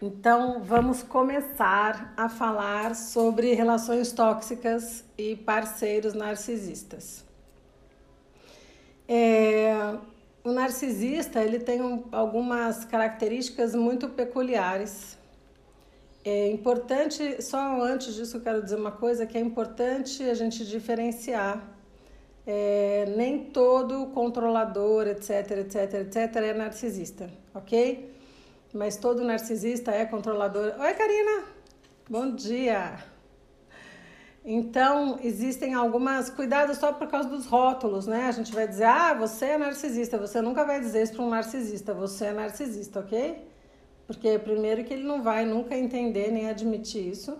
Então, vamos começar a falar sobre relações tóxicas e parceiros narcisistas. É, o narcisista ele tem um, algumas características muito peculiares. É importante, só antes disso eu quero dizer uma coisa que é importante a gente diferenciar. É, nem todo controlador, etc, etc, etc, é narcisista, ok? Mas todo narcisista é controlador. Oi, Karina! Bom dia! Então, existem algumas. Cuidado só por causa dos rótulos, né? A gente vai dizer, ah, você é narcisista. Você nunca vai dizer isso para um narcisista. Você é narcisista, ok? Porque, primeiro, que ele não vai nunca entender nem admitir isso.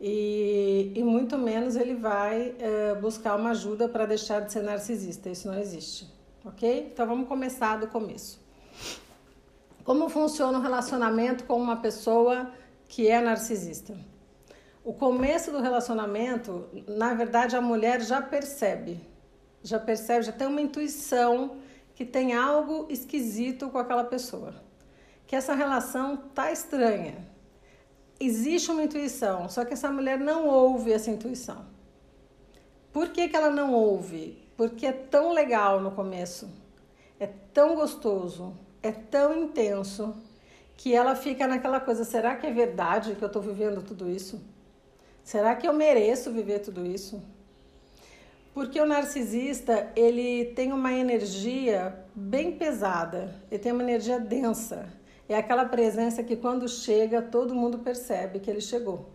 E, e muito menos ele vai é, buscar uma ajuda para deixar de ser narcisista. Isso não existe, ok? Então, vamos começar do começo. Como funciona o relacionamento com uma pessoa que é narcisista? O começo do relacionamento, na verdade, a mulher já percebe, já percebe, já tem uma intuição que tem algo esquisito com aquela pessoa, que essa relação tá estranha. Existe uma intuição, só que essa mulher não ouve essa intuição. Por que, que ela não ouve? Porque é tão legal no começo, é tão gostoso, é tão intenso que ela fica naquela coisa: será que é verdade que eu estou vivendo tudo isso? Será que eu mereço viver tudo isso? Porque o narcisista, ele tem uma energia bem pesada, ele tem uma energia densa. É aquela presença que quando chega, todo mundo percebe que ele chegou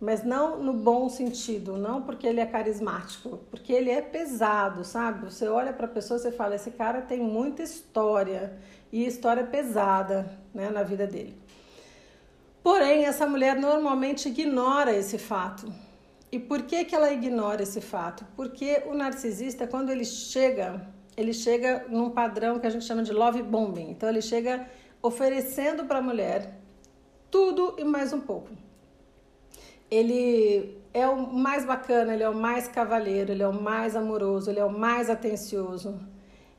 mas não no bom sentido, não porque ele é carismático, porque ele é pesado, sabe? Você olha para a pessoa e fala: esse cara tem muita história e história pesada né, na vida dele. Porém, essa mulher normalmente ignora esse fato. E por que, que ela ignora esse fato? Porque o narcisista, quando ele chega, ele chega num padrão que a gente chama de love bombing. Então, ele chega oferecendo para a mulher tudo e mais um pouco ele é o mais bacana, ele é o mais cavalheiro, ele é o mais amoroso, ele é o mais atencioso.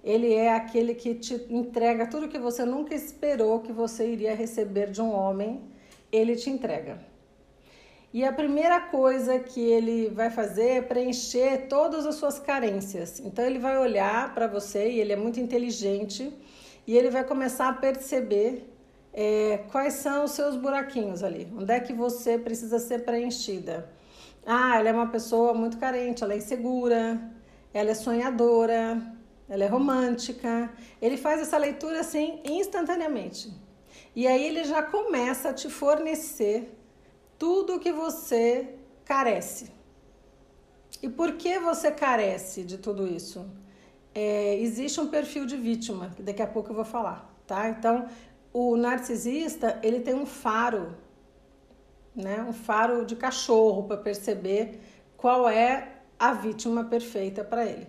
Ele é aquele que te entrega tudo que você nunca esperou que você iria receber de um homem, ele te entrega. E a primeira coisa que ele vai fazer é preencher todas as suas carências. Então ele vai olhar para você e ele é muito inteligente e ele vai começar a perceber é, quais são os seus buraquinhos ali? Onde é que você precisa ser preenchida? Ah, ela é uma pessoa muito carente, ela é insegura, ela é sonhadora, ela é romântica. Ele faz essa leitura assim instantaneamente. E aí ele já começa a te fornecer tudo o que você carece. E por que você carece de tudo isso? É, existe um perfil de vítima, que daqui a pouco eu vou falar, tá? Então, o narcisista ele tem um faro, né? Um faro de cachorro para perceber qual é a vítima perfeita para ele.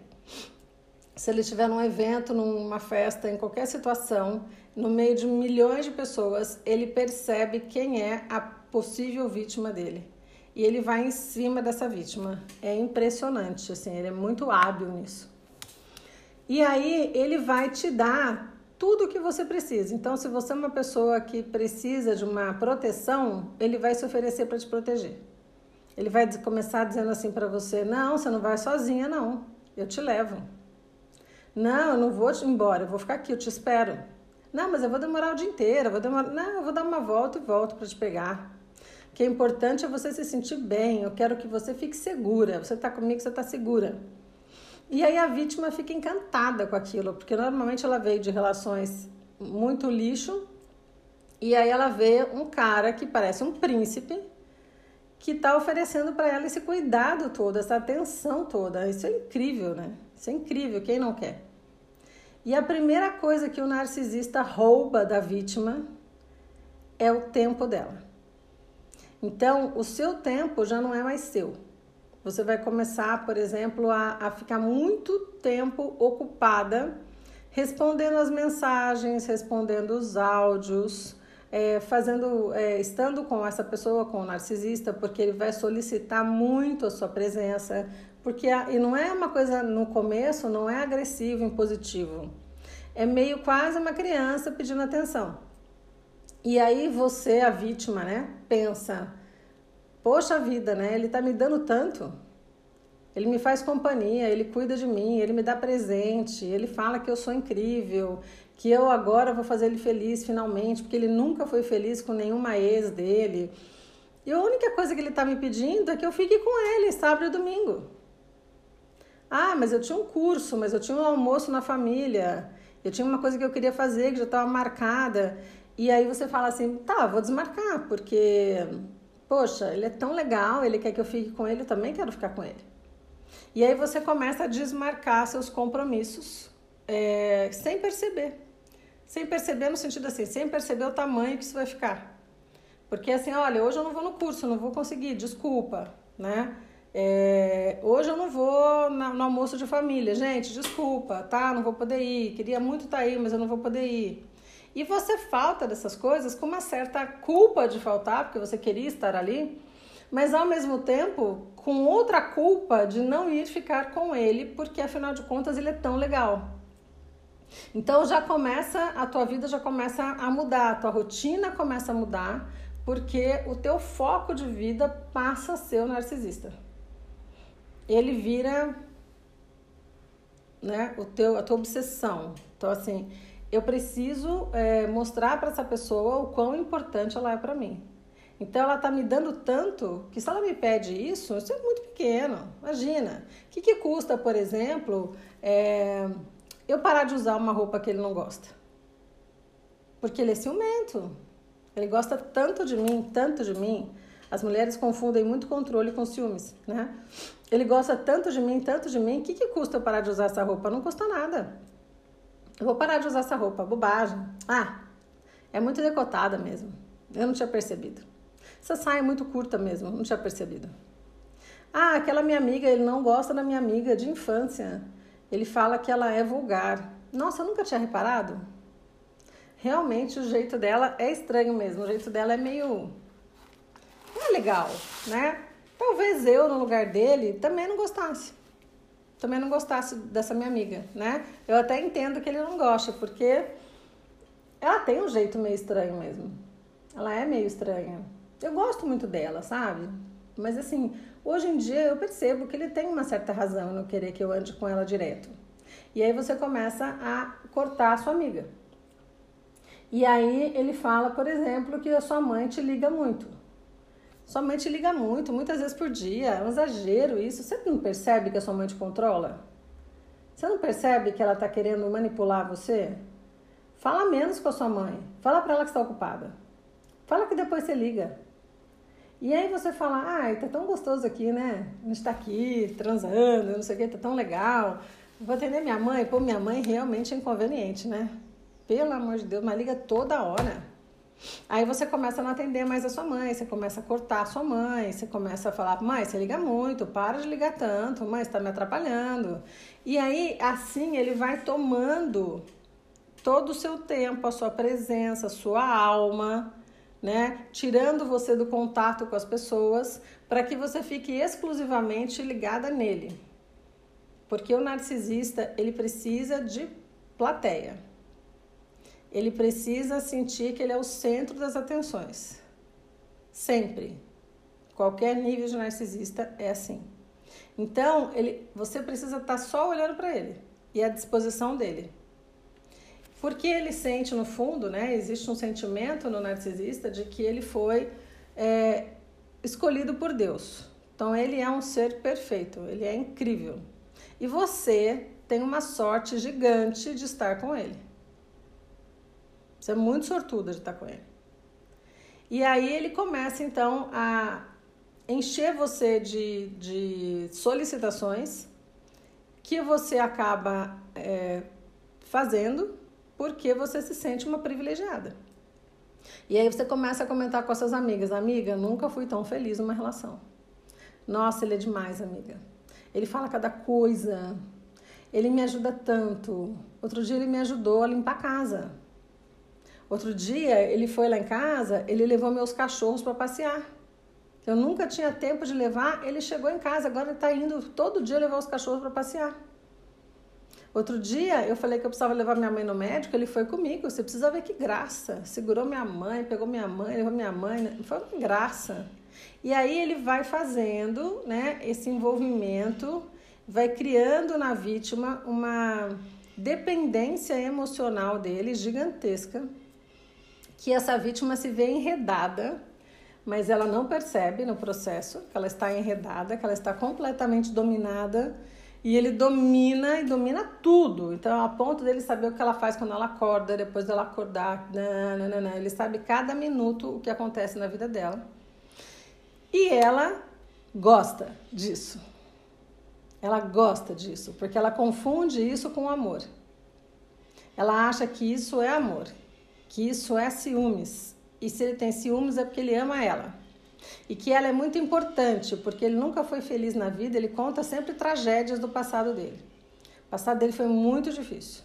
Se ele estiver num evento, numa festa, em qualquer situação, no meio de milhões de pessoas, ele percebe quem é a possível vítima dele. E ele vai em cima dessa vítima. É impressionante, assim, ele é muito hábil nisso. E aí ele vai te dar tudo o que você precisa. Então, se você é uma pessoa que precisa de uma proteção, ele vai se oferecer para te proteger. Ele vai começar dizendo assim para você: Não, você não vai sozinha, não. Eu te levo. Não, eu não vou embora, eu vou ficar aqui, eu te espero. Não, mas eu vou demorar o dia inteiro, eu vou demorar. Não, eu vou dar uma volta e volto para te pegar. O que é importante é você se sentir bem. Eu quero que você fique segura. Você está comigo, você está segura. E aí a vítima fica encantada com aquilo, porque normalmente ela veio de relações muito lixo, e aí ela vê um cara que parece um príncipe, que está oferecendo para ela esse cuidado todo, essa atenção toda. Isso é incrível, né? Isso é incrível, quem não quer? E a primeira coisa que o narcisista rouba da vítima é o tempo dela. Então, o seu tempo já não é mais seu. Você vai começar, por exemplo, a, a ficar muito tempo ocupada respondendo as mensagens, respondendo os áudios, é, fazendo, é, estando com essa pessoa, com o narcisista, porque ele vai solicitar muito a sua presença, porque a, e não é uma coisa no começo, não é agressivo, impositivo, é meio quase uma criança pedindo atenção. E aí você, a vítima, né, pensa: poxa vida, né? Ele tá me dando tanto. Ele me faz companhia, ele cuida de mim, ele me dá presente, ele fala que eu sou incrível, que eu agora vou fazer ele feliz finalmente, porque ele nunca foi feliz com nenhuma ex dele. E a única coisa que ele está me pedindo é que eu fique com ele sábado e domingo. Ah, mas eu tinha um curso, mas eu tinha um almoço na família, eu tinha uma coisa que eu queria fazer que já estava marcada. E aí você fala assim: tá, vou desmarcar, porque, poxa, ele é tão legal, ele quer que eu fique com ele, eu também quero ficar com ele. E aí você começa a desmarcar seus compromissos é, sem perceber. Sem perceber no sentido assim, sem perceber o tamanho que isso vai ficar. Porque assim, olha, hoje eu não vou no curso, não vou conseguir, desculpa, né? É, hoje eu não vou na, no almoço de família, gente, desculpa, tá? Não vou poder ir. Queria muito estar tá aí, mas eu não vou poder ir. E você falta dessas coisas com uma certa culpa de faltar, porque você queria estar ali, mas ao mesmo tempo com outra culpa de não ir ficar com ele, porque afinal de contas ele é tão legal. Então já começa, a tua vida já começa a mudar, a tua rotina começa a mudar, porque o teu foco de vida passa a ser o narcisista. Ele vira né, o teu, a tua obsessão. Então, assim, eu preciso é, mostrar para essa pessoa o quão importante ela é para mim. Então ela está me dando tanto que se ela me pede isso, isso é muito pequeno. Imagina. O que, que custa, por exemplo, é, eu parar de usar uma roupa que ele não gosta? Porque ele é ciumento. Ele gosta tanto de mim, tanto de mim. As mulheres confundem muito controle com ciúmes, né? Ele gosta tanto de mim, tanto de mim. O que, que custa eu parar de usar essa roupa? Não custa nada. Eu vou parar de usar essa roupa. Bobagem. Ah, é muito decotada mesmo. Eu não tinha percebido. Essa saia é muito curta mesmo, não tinha percebido. Ah, aquela minha amiga, ele não gosta da minha amiga de infância. Ele fala que ela é vulgar. Nossa, eu nunca tinha reparado. Realmente o jeito dela é estranho mesmo. O jeito dela é meio. Não é legal, né? Talvez eu, no lugar dele, também não gostasse. Também não gostasse dessa minha amiga, né? Eu até entendo que ele não gosta, porque ela tem um jeito meio estranho mesmo. Ela é meio estranha. Eu gosto muito dela, sabe? Mas assim, hoje em dia eu percebo que ele tem uma certa razão no querer que eu ande com ela direto. E aí você começa a cortar a sua amiga. E aí ele fala, por exemplo, que a sua mãe te liga muito. Sua mãe te liga muito, muitas vezes por dia. É um exagero isso. Você não percebe que a sua mãe te controla? Você não percebe que ela está querendo manipular você? Fala menos com a sua mãe. Fala para ela que está ocupada. Fala que depois você liga. E aí você fala, ai, tá tão gostoso aqui, né? A gente tá aqui transando, não sei o que, tá tão legal. Vou atender minha mãe? Pô, minha mãe realmente é inconveniente, né? Pelo amor de Deus, mas liga toda hora. Aí você começa a não atender mais a sua mãe, você começa a cortar a sua mãe, você começa a falar, mãe, você liga muito, para de ligar tanto, mãe, você tá me atrapalhando. E aí, assim, ele vai tomando todo o seu tempo, a sua presença, a sua alma, né? Tirando você do contato com as pessoas para que você fique exclusivamente ligada nele. Porque o narcisista, ele precisa de plateia. Ele precisa sentir que ele é o centro das atenções. Sempre. Qualquer nível de narcisista é assim. Então, ele, você precisa estar tá só olhando para ele e à disposição dele. Porque ele sente no fundo, né? Existe um sentimento no narcisista de que ele foi é, escolhido por Deus. Então ele é um ser perfeito, ele é incrível. E você tem uma sorte gigante de estar com ele. Você é muito sortuda de estar com ele. E aí ele começa então a encher você de, de solicitações que você acaba é, fazendo porque você se sente uma privilegiada. E aí você começa a comentar com as suas amigas: Amiga, nunca fui tão feliz numa relação. Nossa, ele é demais, amiga. Ele fala cada coisa. Ele me ajuda tanto. Outro dia ele me ajudou a limpar a casa. Outro dia ele foi lá em casa, ele levou meus cachorros para passear. Eu nunca tinha tempo de levar, ele chegou em casa, agora ele está indo todo dia levar os cachorros para passear. Outro dia eu falei que eu precisava levar minha mãe no médico, ele foi comigo. Você precisa ver que graça. Segurou minha mãe, pegou minha mãe, levou minha mãe. Foi uma graça. E aí ele vai fazendo né, esse envolvimento, vai criando na vítima uma dependência emocional dele gigantesca, que essa vítima se vê enredada, mas ela não percebe no processo que ela está enredada, que ela está completamente dominada e ele domina e domina tudo. Então, a ponto dele saber o que ela faz quando ela acorda, depois dela acordar, nananana. ele sabe cada minuto o que acontece na vida dela. E ela gosta disso. Ela gosta disso, porque ela confunde isso com amor. Ela acha que isso é amor, que isso é ciúmes. E se ele tem ciúmes é porque ele ama ela e que ela é muito importante, porque ele nunca foi feliz na vida, ele conta sempre tragédias do passado dele. O passado dele foi muito difícil.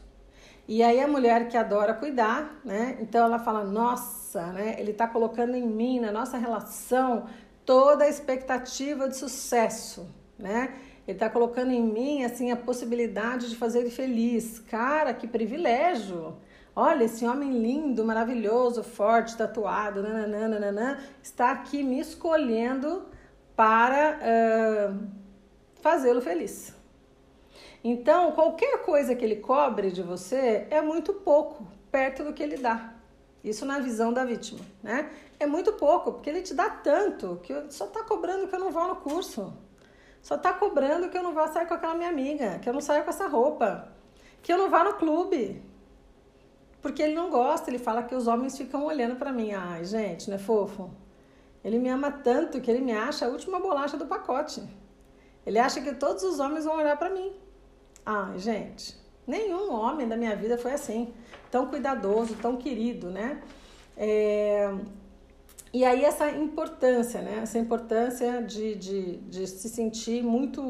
E aí a mulher que adora cuidar, né? Então ela fala: "Nossa, né? Ele está colocando em mim, na nossa relação, toda a expectativa de sucesso, né? Ele está colocando em mim assim a possibilidade de fazer ele feliz. Cara, que privilégio! Olha, esse homem lindo, maravilhoso, forte, tatuado, nananana, está aqui me escolhendo para uh, fazê-lo feliz. Então, qualquer coisa que ele cobre de você é muito pouco perto do que ele dá. Isso na visão da vítima, né? É muito pouco, porque ele te dá tanto que só está cobrando que eu não vou no curso. Só está cobrando que eu não vou sair com aquela minha amiga, que eu não saio com essa roupa, que eu não vá no clube, porque ele não gosta, ele fala que os homens ficam olhando para mim. Ai, gente, não é fofo? Ele me ama tanto que ele me acha a última bolacha do pacote. Ele acha que todos os homens vão olhar para mim. Ai, gente, nenhum homem da minha vida foi assim, tão cuidadoso, tão querido, né? É... E aí essa importância, né? Essa importância de, de, de se sentir muito,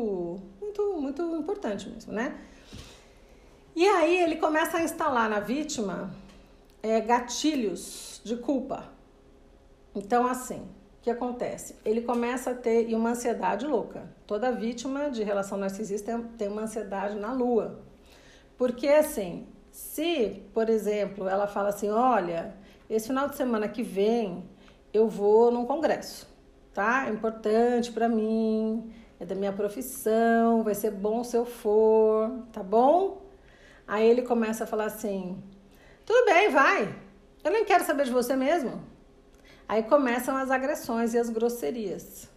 muito, muito importante mesmo, né? E aí ele começa a instalar na vítima é, gatilhos de culpa. Então, assim, o que acontece? Ele começa a ter uma ansiedade louca. Toda vítima de relação narcisista tem uma ansiedade na lua. Porque, assim, se, por exemplo, ela fala assim: olha, esse final de semana que vem eu vou num congresso, tá? É importante para mim, é da minha profissão, vai ser bom se eu for, tá bom? Aí ele começa a falar assim: tudo bem, vai, eu nem quero saber de você mesmo. Aí começam as agressões e as grosserias.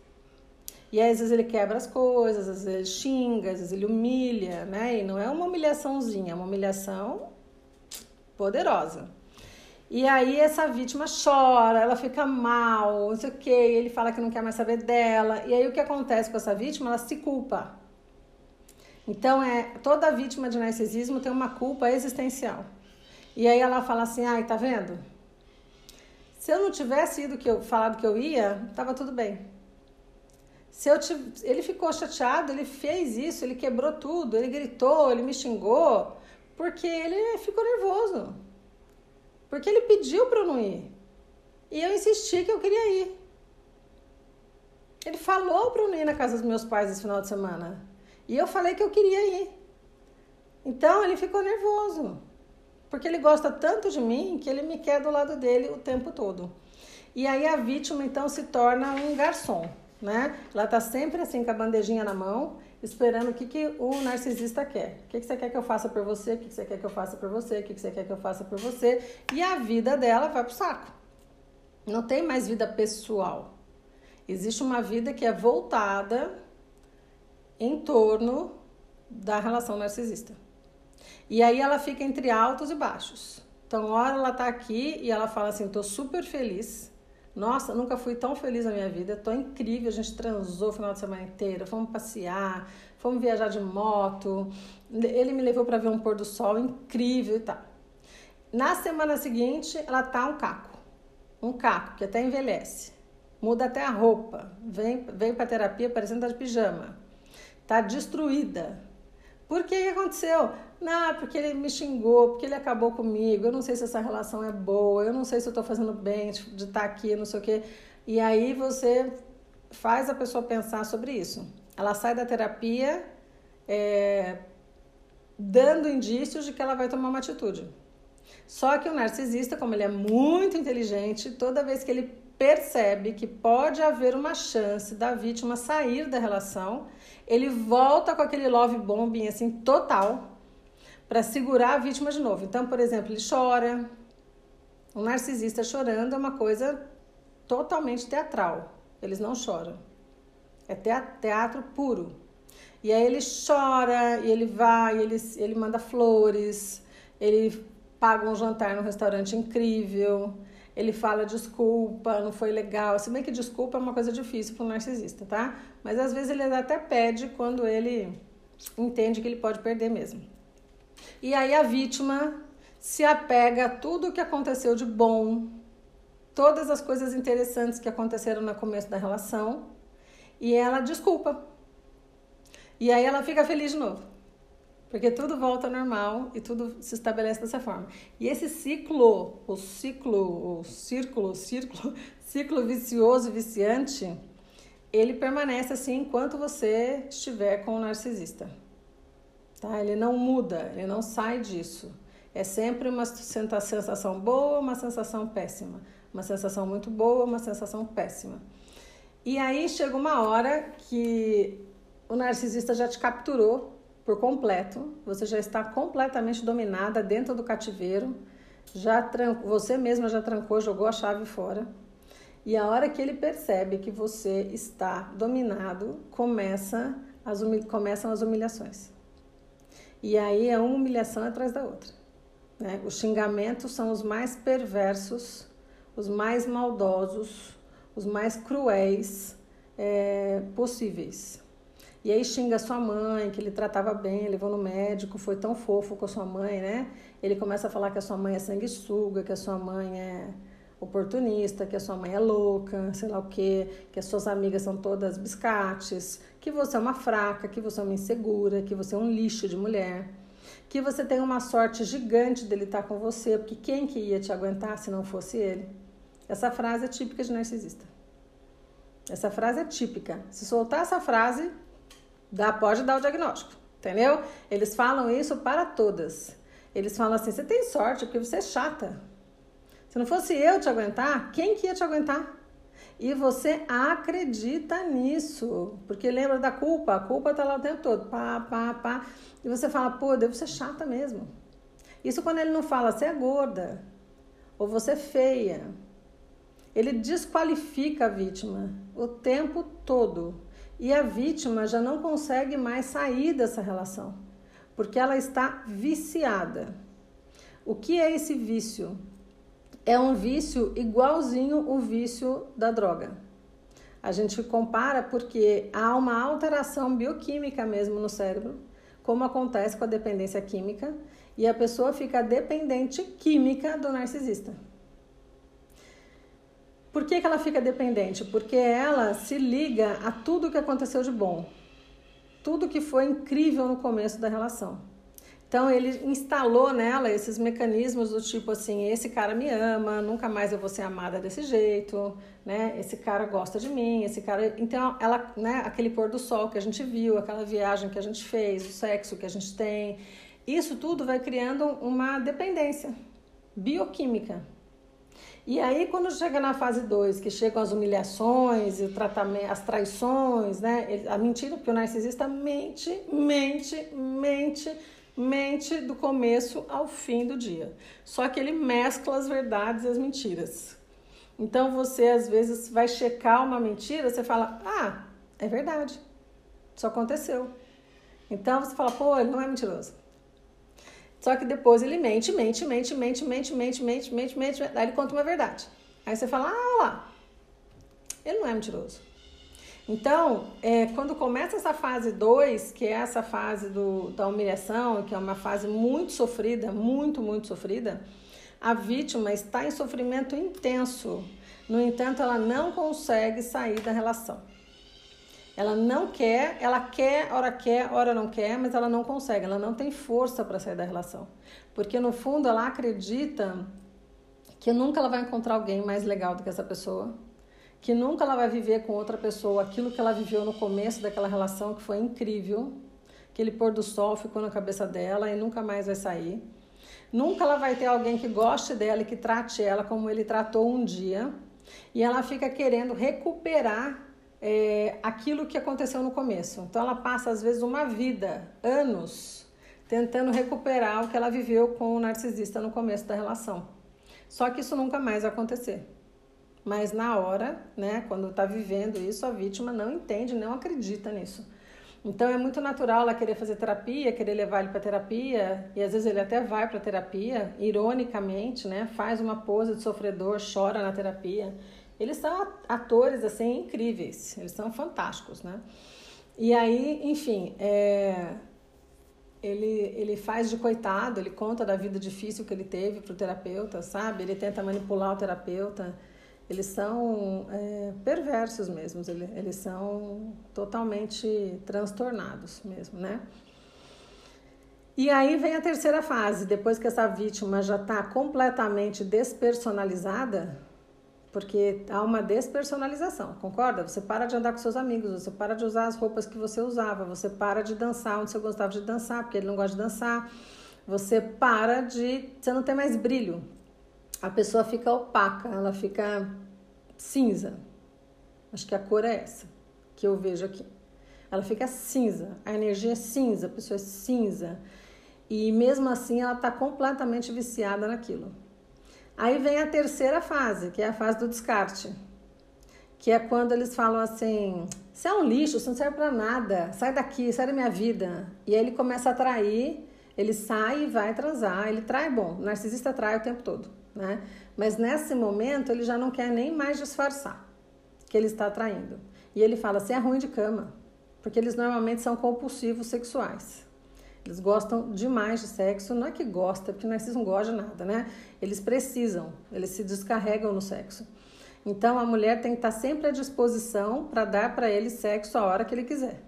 E aí, às vezes ele quebra as coisas, às vezes ele xinga, às vezes ele humilha, né? E não é uma humilhaçãozinha, é uma humilhação poderosa. E aí essa vítima chora, ela fica mal, não sei o que, ele fala que não quer mais saber dela. E aí o que acontece com essa vítima? Ela se culpa. Então, é, toda vítima de narcisismo tem uma culpa existencial. E aí ela fala assim: ai, tá vendo? Se eu não tivesse ido que eu falado que eu ia, tava tudo bem. Se eu ele ficou chateado, ele fez isso, ele quebrou tudo, ele gritou, ele me xingou, porque ele ficou nervoso. Porque ele pediu para eu não ir. E eu insisti que eu queria ir. Ele falou para eu não ir na casa dos meus pais esse final de semana. E eu falei que eu queria ir. Então ele ficou nervoso, porque ele gosta tanto de mim que ele me quer do lado dele o tempo todo. E aí a vítima então se torna um garçom, né? Ela tá sempre assim com a bandejinha na mão, esperando o que, que o narcisista quer. O que, que você quer que eu faça por você? O que, que você quer que eu faça por você? O que, que você quer que eu faça por você? E a vida dela vai pro saco. Não tem mais vida pessoal. Existe uma vida que é voltada em torno da relação narcisista. E aí ela fica entre altos e baixos. Então, hora ela tá aqui e ela fala assim: tô super feliz. Nossa, nunca fui tão feliz na minha vida, tô incrível. A gente transou o final de semana inteiro, fomos passear, fomos viajar de moto. Ele me levou para ver um pôr do sol incrível e tal. Na semana seguinte, ela tá um caco. Um caco que até envelhece. Muda até a roupa. Vem, vem pra terapia parecendo estar tá de pijama tá destruída. Por que, aconteceu? Não, porque ele me xingou, porque ele acabou comigo, eu não sei se essa relação é boa, eu não sei se eu tô fazendo bem de estar tá aqui, não sei o quê. E aí você faz a pessoa pensar sobre isso. Ela sai da terapia é, dando indícios de que ela vai tomar uma atitude. Só que o narcisista, como ele é muito inteligente, toda vez que ele percebe que pode haver uma chance da vítima sair da relação, ele volta com aquele love bombing assim total para segurar a vítima de novo. Então, por exemplo, ele chora. O narcisista chorando é uma coisa totalmente teatral. Eles não choram. É teatro puro. E aí ele chora, e ele vai, ele, ele manda flores, ele paga um jantar num restaurante incrível, ele fala desculpa, não foi legal. Se bem que desculpa é uma coisa difícil para um narcisista, tá? Mas às vezes ele até pede quando ele entende que ele pode perder mesmo. E aí a vítima se apega a tudo o que aconteceu de bom, todas as coisas interessantes que aconteceram no começo da relação, e ela desculpa. E aí ela fica feliz de novo. Porque tudo volta ao normal e tudo se estabelece dessa forma. E esse ciclo, o ciclo, o círculo, o círculo, ciclo vicioso, viciante, ele permanece assim enquanto você estiver com o narcisista. Tá? Ele não muda, ele não sai disso. É sempre uma sensação boa, uma sensação péssima. Uma sensação muito boa, uma sensação péssima. E aí chega uma hora que o narcisista já te capturou por completo, você já está completamente dominada dentro do cativeiro, já trancou, você mesma já trancou, jogou a chave fora. E a hora que ele percebe que você está dominado, começa as, começam as humilhações. E aí é uma humilhação atrás da outra. Né? Os xingamentos são os mais perversos, os mais maldosos, os mais cruéis é, possíveis. E aí xinga sua mãe, que ele tratava bem, levou no médico, foi tão fofo com a sua mãe, né? Ele começa a falar que a sua mãe é sanguessuga, que a sua mãe é oportunista, que a sua mãe é louca, sei lá o quê, que as suas amigas são todas biscates, que você é uma fraca, que você é uma insegura, que você é um lixo de mulher, que você tem uma sorte gigante dele estar com você, porque quem que ia te aguentar se não fosse ele? Essa frase é típica de narcisista. Essa frase é típica. Se soltar essa frase, Dá, pode dar o diagnóstico, entendeu? Eles falam isso para todas. Eles falam assim: você tem sorte porque você é chata. Se não fosse eu te aguentar, quem que ia te aguentar? E você acredita nisso, porque lembra da culpa, a culpa tá lá o tempo todo, pá, pá, pá. E você fala, pô, devo ser chata mesmo. Isso quando ele não fala, você é gorda, ou você é feia. Ele desqualifica a vítima o tempo todo e a vítima já não consegue mais sair dessa relação, porque ela está viciada. O que é esse vício? É um vício igualzinho o vício da droga. A gente compara porque há uma alteração bioquímica mesmo no cérebro, como acontece com a dependência química, e a pessoa fica dependente química do narcisista. Por que, que ela fica dependente? Porque ela se liga a tudo que aconteceu de bom, tudo que foi incrível no começo da relação. Então ele instalou nela esses mecanismos do tipo assim, esse cara me ama, nunca mais eu vou ser amada desse jeito, né? Esse cara gosta de mim, esse cara, então ela, né, aquele pôr do sol que a gente viu, aquela viagem que a gente fez, o sexo que a gente tem, isso tudo vai criando uma dependência bioquímica. E aí, quando chega na fase 2, que chegam as humilhações, o tratamento, as traições, né? A mentira, porque o narcisista mente, mente, mente, mente do começo ao fim do dia. Só que ele mescla as verdades e as mentiras. Então você às vezes vai checar uma mentira, você fala: "Ah, é verdade. Isso aconteceu". Então você fala: "Pô, ele não é mentiroso". Só que depois ele mente, mente, mente, mente, mente, mente, mente, mente, mente, aí ele conta uma verdade. Aí você fala, ah lá, ele não é mentiroso. Então, é, quando começa essa fase 2, que é essa fase do, da humilhação, que é uma fase muito sofrida, muito, muito sofrida, a vítima está em sofrimento intenso. No entanto, ela não consegue sair da relação. Ela não quer, ela quer, hora quer, hora não quer, mas ela não consegue, ela não tem força para sair da relação. Porque no fundo ela acredita que nunca ela vai encontrar alguém mais legal do que essa pessoa, que nunca ela vai viver com outra pessoa aquilo que ela viveu no começo daquela relação que foi incrível, aquele pôr do sol ficou na cabeça dela e nunca mais vai sair. Nunca ela vai ter alguém que goste dela e que trate ela como ele tratou um dia. E ela fica querendo recuperar é, aquilo que aconteceu no começo. Então ela passa às vezes uma vida, anos, tentando recuperar o que ela viveu com o narcisista no começo da relação. Só que isso nunca mais vai acontecer. Mas na hora, né, quando está vivendo isso, a vítima não entende, não acredita nisso. Então é muito natural ela querer fazer terapia, querer levar ele para terapia, e às vezes ele até vai para terapia, ironicamente, né? Faz uma pose de sofredor, chora na terapia. Eles são atores assim incríveis, eles são fantásticos, né? E aí, enfim, é, ele, ele faz de coitado, ele conta da vida difícil que ele teve para o terapeuta, sabe? Ele tenta manipular o terapeuta eles são é, perversos mesmo, eles, eles são totalmente transtornados mesmo, né? E aí vem a terceira fase, depois que essa vítima já está completamente despersonalizada, porque há uma despersonalização, concorda? Você para de andar com seus amigos, você para de usar as roupas que você usava, você para de dançar onde você gostava de dançar, porque ele não gosta de dançar, você para de. Você não tem mais brilho, a pessoa fica opaca, ela fica cinza. Acho que a cor é essa que eu vejo aqui. Ela fica cinza, a energia é cinza, a pessoa é cinza. E mesmo assim ela está completamente viciada naquilo. Aí vem a terceira fase, que é a fase do descarte. Que é quando eles falam assim: você é um lixo, você não serve para nada, sai daqui, sai da minha vida. E aí ele começa a atrair, ele sai e vai transar. Ele trai, bom, o narcisista trai o tempo todo né? Mas nesse momento ele já não quer nem mais disfarçar que ele está traindo. E ele fala: "Você é ruim de cama", porque eles normalmente são compulsivos sexuais. Eles gostam demais de sexo, não é que gosta, porque narciso não gosta de nada, né? Eles precisam, eles se descarregam no sexo. Então a mulher tem que estar sempre à disposição para dar para ele sexo a hora que ele quiser.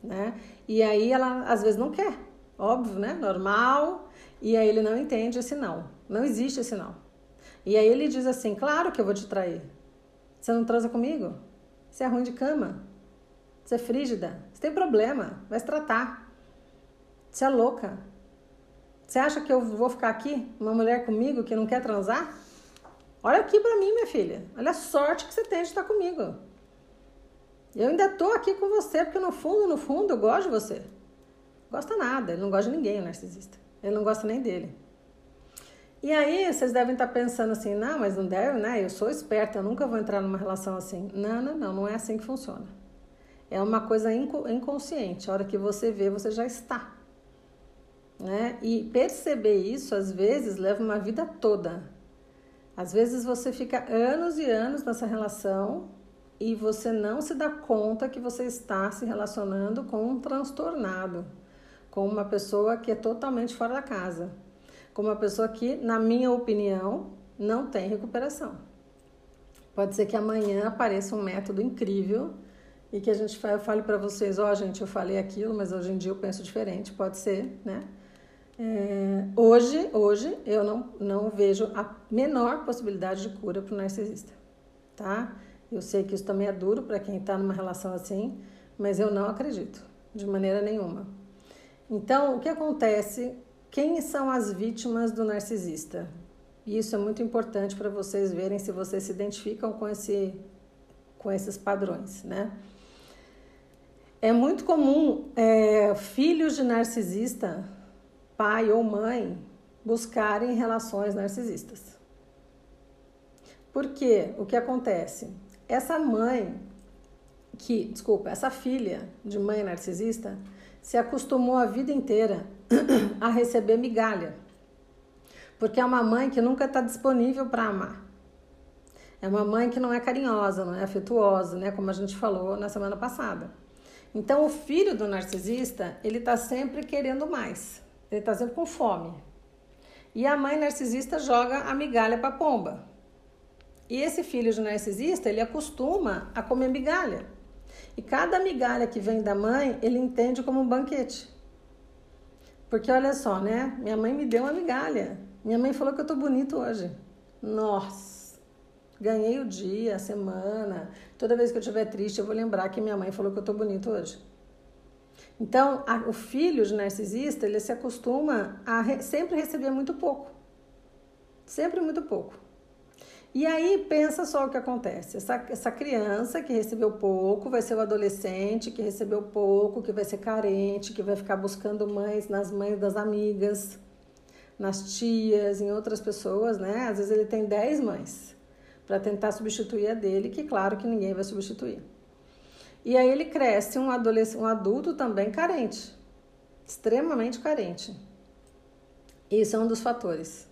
Né? E aí ela às vezes não quer, óbvio, né? Normal. E aí ele não entende esse não. Não existe esse não. E aí ele diz assim: Claro que eu vou te trair. Você não transa comigo? Você é ruim de cama? Você é frígida? Você tem problema? Vai se tratar. Você é louca? Você acha que eu vou ficar aqui, uma mulher comigo que não quer transar? Olha aqui para mim, minha filha. Olha a sorte que você tem de estar comigo. Eu ainda tô aqui com você porque no fundo, no fundo, eu gosto de você. Gosta nada, ele não gosta de ninguém, o narcisista. Ele não gosta nem dele. E aí vocês devem estar pensando assim, não, mas não deve, né? Eu sou esperta, eu nunca vou entrar numa relação assim. Não, não, não, não é assim que funciona. É uma coisa inconsciente. A hora que você vê, você já está. Né? E perceber isso, às vezes, leva uma vida toda. Às vezes você fica anos e anos nessa relação e você não se dá conta que você está se relacionando com um transtornado, com uma pessoa que é totalmente fora da casa com uma pessoa que, na minha opinião, não tem recuperação. Pode ser que amanhã apareça um método incrível e que a gente fale para vocês, ó, oh, gente, eu falei aquilo, mas hoje em dia eu penso diferente, pode ser, né? É, hoje, hoje eu não, não vejo a menor possibilidade de cura para o narcisista, tá? Eu sei que isso também é duro para quem está numa relação assim, mas eu não acredito de maneira nenhuma. Então, o que acontece quem são as vítimas do narcisista? Isso é muito importante para vocês verem se vocês se identificam com, esse, com esses padrões, né? É muito comum é, filhos de narcisista, pai ou mãe, buscarem relações narcisistas. Por quê? O que acontece? Essa mãe que, desculpa, essa filha de mãe narcisista se acostumou a vida inteira a receber migalha. Porque é uma mãe que nunca está disponível para amar. É uma mãe que não é carinhosa, não é afetuosa, né? Como a gente falou na semana passada. Então, o filho do narcisista, ele está sempre querendo mais. Ele está sempre com fome. E a mãe narcisista joga a migalha para a pomba. E esse filho de narcisista, ele acostuma a comer migalha. E cada migalha que vem da mãe, ele entende como um banquete. Porque olha só, né? Minha mãe me deu uma migalha. Minha mãe falou que eu tô bonito hoje. Nossa! Ganhei o dia, a semana. Toda vez que eu estiver triste, eu vou lembrar que minha mãe falou que eu tô bonito hoje. Então, a, o filho de narcisista, ele se acostuma a re, sempre receber muito pouco. Sempre muito pouco. E aí, pensa só o que acontece. Essa, essa criança que recebeu pouco vai ser o adolescente que recebeu pouco, que vai ser carente, que vai ficar buscando mães nas mães das amigas, nas tias, em outras pessoas, né? Às vezes ele tem 10 mães para tentar substituir a dele, que claro que ninguém vai substituir. E aí ele cresce um, um adulto também carente, extremamente carente. Isso é um dos fatores.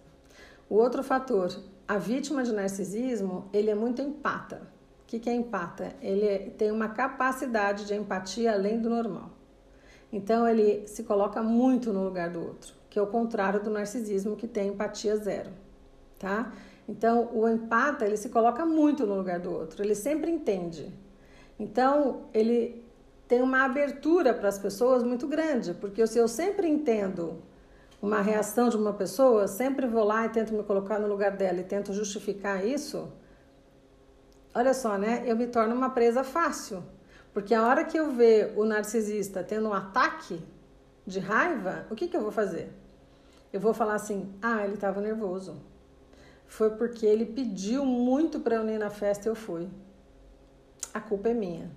O outro fator, a vítima de narcisismo, ele é muito empata. O que, que é empata? Ele tem uma capacidade de empatia além do normal. Então ele se coloca muito no lugar do outro, que é o contrário do narcisismo que tem empatia zero, tá? Então o empata ele se coloca muito no lugar do outro, ele sempre entende, então, ele tem uma abertura para as pessoas muito grande, porque se eu sempre entendo uma reação de uma pessoa, sempre vou lá e tento me colocar no lugar dela e tento justificar isso, olha só, né? Eu me torno uma presa fácil. Porque a hora que eu ver o narcisista tendo um ataque de raiva, o que, que eu vou fazer? Eu vou falar assim: ah, ele estava nervoso. Foi porque ele pediu muito para eu ir na festa e eu fui a culpa é minha.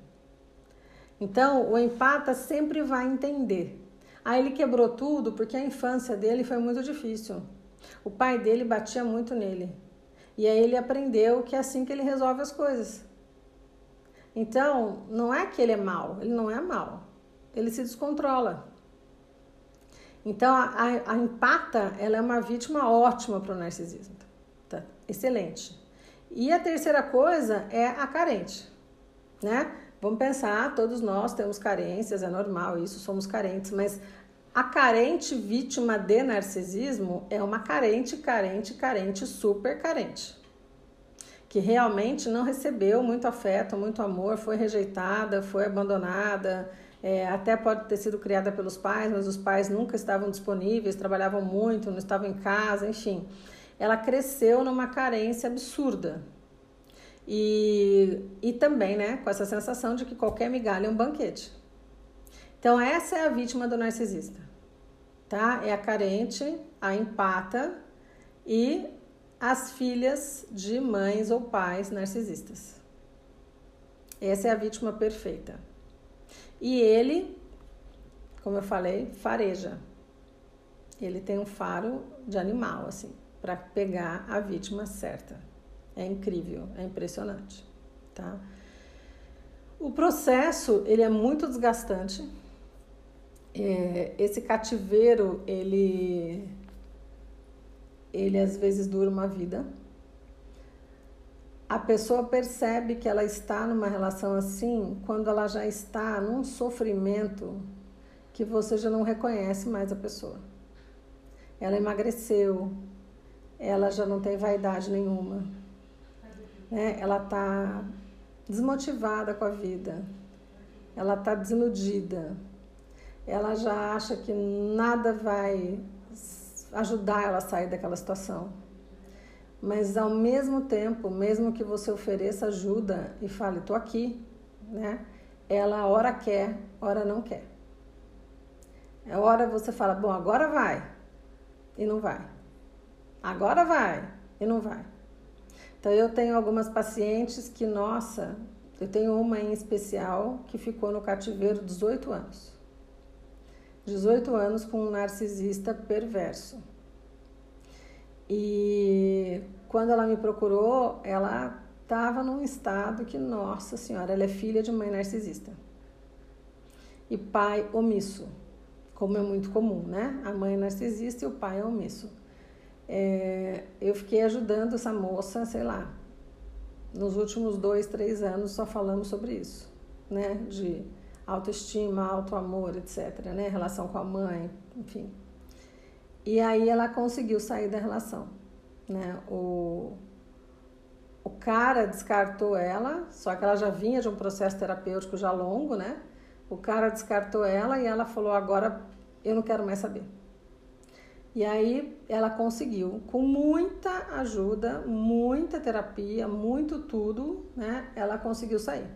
Então, o empata sempre vai entender. Aí ele quebrou tudo porque a infância dele foi muito difícil. O pai dele batia muito nele. E aí ele aprendeu que é assim que ele resolve as coisas. Então, não é que ele é mal, ele não é mal. Ele se descontrola. Então, a, a, a empata, ela é uma vítima ótima para o narcisismo. Tá? Excelente. E a terceira coisa é a carente né? Vamos pensar, todos nós temos carências, é normal isso, somos carentes, mas a carente vítima de narcisismo é uma carente, carente, carente, super carente. Que realmente não recebeu muito afeto, muito amor, foi rejeitada, foi abandonada, é, até pode ter sido criada pelos pais, mas os pais nunca estavam disponíveis, trabalhavam muito, não estavam em casa, enfim. Ela cresceu numa carência absurda, e, e também né, com essa sensação de que qualquer migalha é um banquete. Então, essa é a vítima do narcisista, tá? É a carente, a empata e as filhas de mães ou pais narcisistas. Essa é a vítima perfeita. E ele, como eu falei, fareja. Ele tem um faro de animal, assim, para pegar a vítima certa. É incrível, é impressionante, tá? O processo, ele é muito desgastante. É, esse cativeiro, ele, ele às vezes dura uma vida. A pessoa percebe que ela está numa relação assim quando ela já está num sofrimento que você já não reconhece mais a pessoa. Ela emagreceu, ela já não tem vaidade nenhuma, né? Ela está desmotivada com a vida, ela está desiludida, ela já acha que nada vai ajudar ela a sair daquela situação. Mas ao mesmo tempo, mesmo que você ofereça ajuda e fale, tô aqui, né? Ela hora quer, hora não quer. É hora você fala, bom, agora vai e não vai. Agora vai e não vai. Então eu tenho algumas pacientes que, nossa, eu tenho uma em especial que ficou no cativeiro 18 anos. 18 anos com um narcisista perverso. E quando ela me procurou, ela estava num estado que, nossa senhora, ela é filha de mãe narcisista. E pai omisso, como é muito comum, né? A mãe é narcisista e o pai é omisso é, eu fiquei ajudando essa moça, sei lá, nos últimos dois, três anos só falamos sobre isso, né? De autoestima, autoamor, etc., né? Relação com a mãe, enfim. E aí ela conseguiu sair da relação, né? O, o cara descartou ela, só que ela já vinha de um processo terapêutico já longo, né? O cara descartou ela e ela falou: agora eu não quero mais saber. E aí ela conseguiu, com muita ajuda, muita terapia, muito tudo, né? Ela conseguiu sair.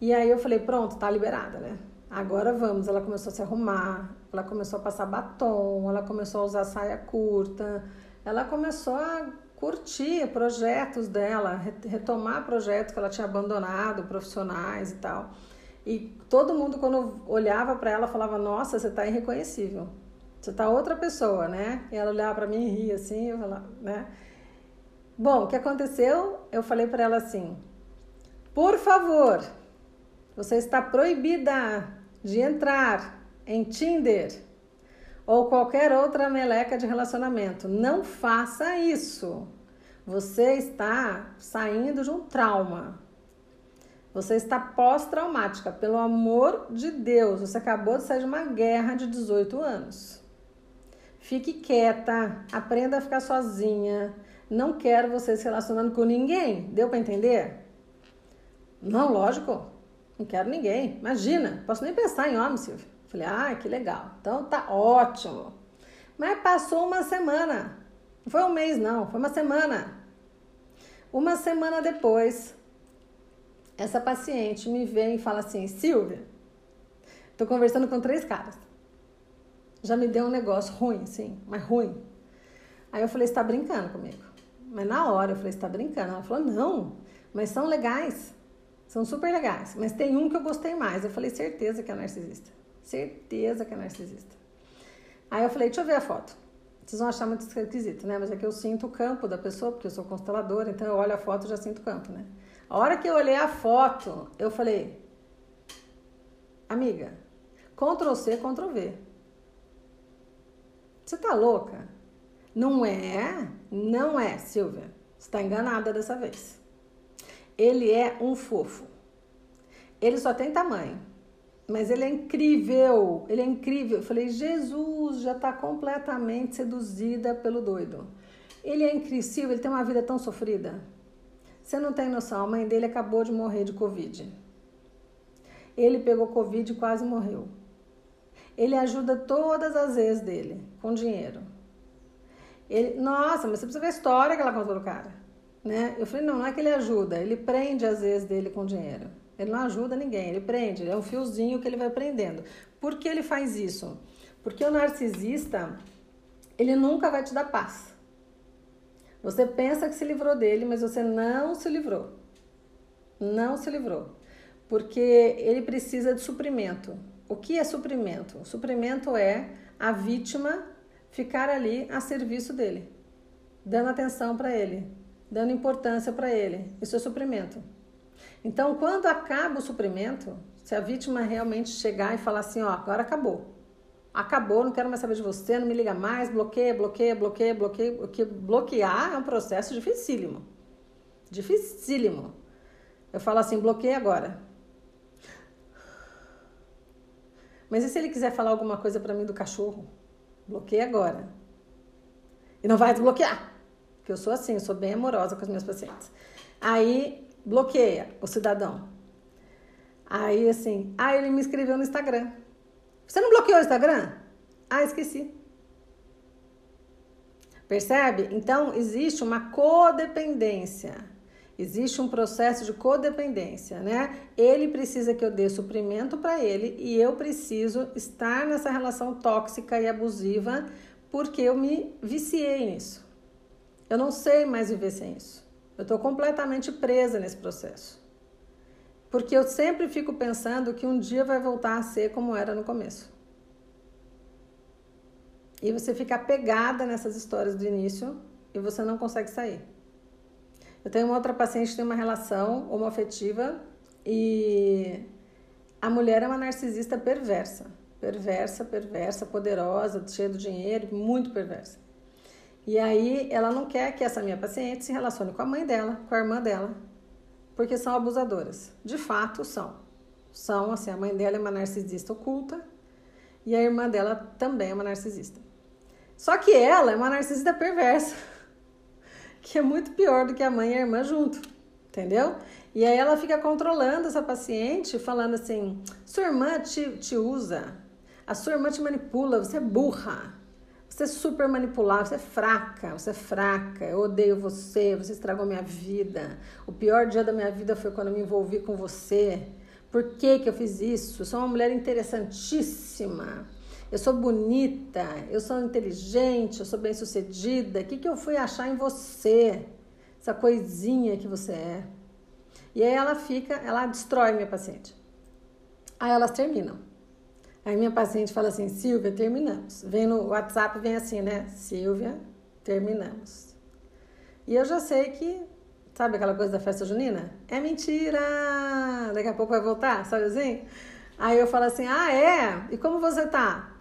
E aí eu falei, pronto, tá liberada, né? agora vamos. Ela começou a se arrumar, ela começou a passar batom, ela começou a usar saia curta, ela começou a curtir projetos dela, retomar projetos que ela tinha abandonado, profissionais e tal. E todo mundo, quando olhava para ela, falava: Nossa, você está irreconhecível. Você está outra pessoa, né? E ela olhava para mim e ria assim, eu falava, né? Bom, o que aconteceu? Eu falei para ela assim: Por favor, você está proibida de entrar em Tinder ou qualquer outra meleca de relacionamento. Não faça isso. Você está saindo de um trauma. Você está pós-traumática. Pelo amor de Deus, você acabou de sair de uma guerra de 18 anos. Fique quieta, aprenda a ficar sozinha. Não quero você se relacionando com ninguém. Deu para entender? Não, lógico. Não quero ninguém. Imagina, posso nem pensar em homem, Silvia. Falei, ah, que legal. Então tá ótimo. Mas passou uma semana. Não foi um mês, não, foi uma semana. Uma semana depois, essa paciente me vem e fala assim: Silvia, tô conversando com três caras. Já me deu um negócio ruim, sim, mas ruim. Aí eu falei: você tá brincando comigo? Mas na hora eu falei: você tá brincando? Ela falou: não, mas são legais. São super legais. Mas tem um que eu gostei mais. Eu falei: certeza que é narcisista. Certeza que é narcisista. Aí eu falei, deixa eu ver a foto. Vocês vão achar muito esquisito, né? Mas é que eu sinto o campo da pessoa, porque eu sou consteladora, então eu olho a foto e já sinto o campo, né? A hora que eu olhei a foto, eu falei, amiga, Ctrl C, Ctrl V. Você tá louca? Não é, não é, Silvia. Você tá enganada dessa vez. Ele é um fofo. Ele só tem tamanho. Mas ele é incrível, ele é incrível. Eu falei, Jesus já está completamente seduzida pelo doido. Ele é incrível, ele tem uma vida tão sofrida. Você não tem noção, a mãe dele acabou de morrer de Covid. Ele pegou Covid e quase morreu. Ele ajuda todas as vezes dele, com dinheiro. Ele, nossa, mas você precisa ver a história que ela contou do cara. Né? Eu falei, não, não é que ele ajuda, ele prende as vezes dele com dinheiro. Ele não ajuda ninguém, ele prende, é um fiozinho que ele vai prendendo. Por que ele faz isso? Porque o narcisista, ele nunca vai te dar paz. Você pensa que se livrou dele, mas você não se livrou. Não se livrou. Porque ele precisa de suprimento. O que é suprimento? O suprimento é a vítima ficar ali a serviço dele, dando atenção para ele, dando importância para ele. Isso é suprimento. Então, quando acaba o suprimento, se a vítima realmente chegar e falar assim, ó, agora acabou. Acabou, não quero mais saber de você, não me liga mais, bloqueia, bloqueia, bloqueia, bloqueia. Bloquear é um processo dificílimo. Dificílimo. Eu falo assim, bloqueia agora. Mas e se ele quiser falar alguma coisa para mim do cachorro? Bloqueia agora. E não vai desbloquear. Porque eu sou assim, eu sou bem amorosa com os meus pacientes. Aí bloqueia o cidadão. Aí assim, ah, ele me escreveu no Instagram. Você não bloqueou o Instagram? Ah, esqueci. Percebe? Então existe uma codependência. Existe um processo de codependência, né? Ele precisa que eu dê suprimento para ele e eu preciso estar nessa relação tóxica e abusiva porque eu me viciei nisso. Eu não sei mais viver sem isso. Eu estou completamente presa nesse processo. Porque eu sempre fico pensando que um dia vai voltar a ser como era no começo. E você fica apegada nessas histórias do início e você não consegue sair. Eu tenho uma outra paciente que tem uma relação homoafetiva e a mulher é uma narcisista perversa. Perversa, perversa, poderosa, cheia de dinheiro, muito perversa. E aí ela não quer que essa minha paciente se relacione com a mãe dela, com a irmã dela, porque são abusadoras. De fato, são. São, assim, a mãe dela é uma narcisista oculta e a irmã dela também é uma narcisista. Só que ela é uma narcisista perversa, que é muito pior do que a mãe e a irmã junto, entendeu? E aí ela fica controlando essa paciente, falando assim: sua irmã te, te usa, a sua irmã te manipula, você é burra. Você é super manipulável, você é fraca, você é fraca, eu odeio você, você estragou minha vida. O pior dia da minha vida foi quando eu me envolvi com você, Por que, que eu fiz isso? Eu sou uma mulher interessantíssima. Eu sou bonita, eu sou inteligente, eu sou bem-sucedida. O que, que eu fui achar em você? Essa coisinha que você é. E aí ela fica, ela destrói minha paciente. Aí elas terminam. Aí minha paciente fala assim, Silvia, terminamos. Vem no WhatsApp, vem assim, né? Silvia, terminamos. E eu já sei que, sabe aquela coisa da festa junina? É mentira! Daqui a pouco vai voltar, sabe assim? Aí eu falo assim, ah, é? E como você tá?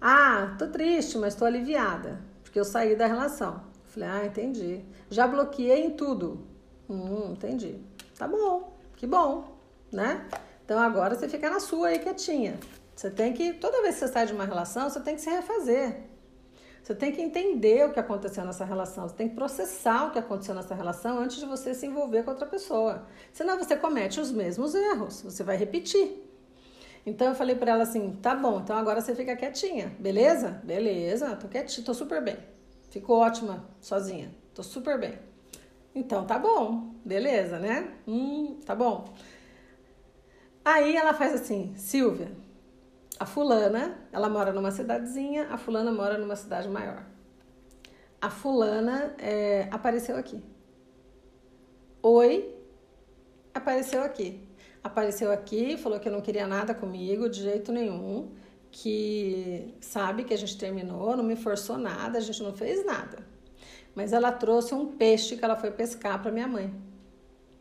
Ah, tô triste, mas tô aliviada, porque eu saí da relação. Falei, ah, entendi. Já bloqueei em tudo. Hum, entendi. Tá bom, que bom, né? Então agora você fica na sua aí quietinha. Você tem que, toda vez que você sai de uma relação, você tem que se refazer. Você tem que entender o que aconteceu nessa relação, você tem que processar o que aconteceu nessa relação antes de você se envolver com outra pessoa. Senão você comete os mesmos erros, você vai repetir. Então eu falei para ela assim: tá bom, então agora você fica quietinha, beleza? Beleza, tô quietinha, tô super bem. Fico ótima sozinha, tô super bem. Então tá bom, beleza, né? Hum, tá bom. Aí ela faz assim, Silvia, a fulana, ela mora numa cidadezinha, a fulana mora numa cidade maior. A fulana é, apareceu aqui. Oi, apareceu aqui. Apareceu aqui, falou que não queria nada comigo de jeito nenhum, que sabe que a gente terminou, não me forçou nada, a gente não fez nada. Mas ela trouxe um peixe que ela foi pescar para minha mãe.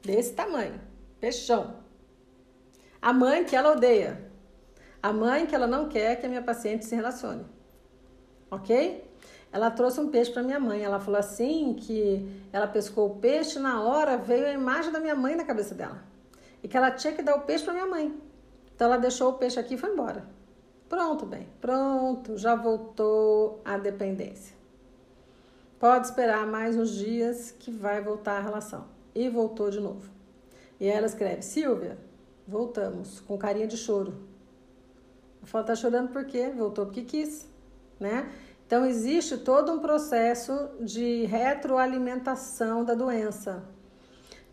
Desse tamanho, peixão. A mãe que ela odeia. A mãe que ela não quer que a minha paciente se relacione. Ok? Ela trouxe um peixe para minha mãe. Ela falou assim que ela pescou o peixe na hora veio a imagem da minha mãe na cabeça dela e que ela tinha que dar o peixe para minha mãe. Então ela deixou o peixe aqui e foi embora. Pronto, bem, pronto, já voltou a dependência. Pode esperar mais uns dias que vai voltar a relação. E voltou de novo. E ela escreve: Silvia, voltamos, com carinha de choro. Eu falo, tá chorando por quê? Voltou porque quis, né? Então existe todo um processo de retroalimentação da doença.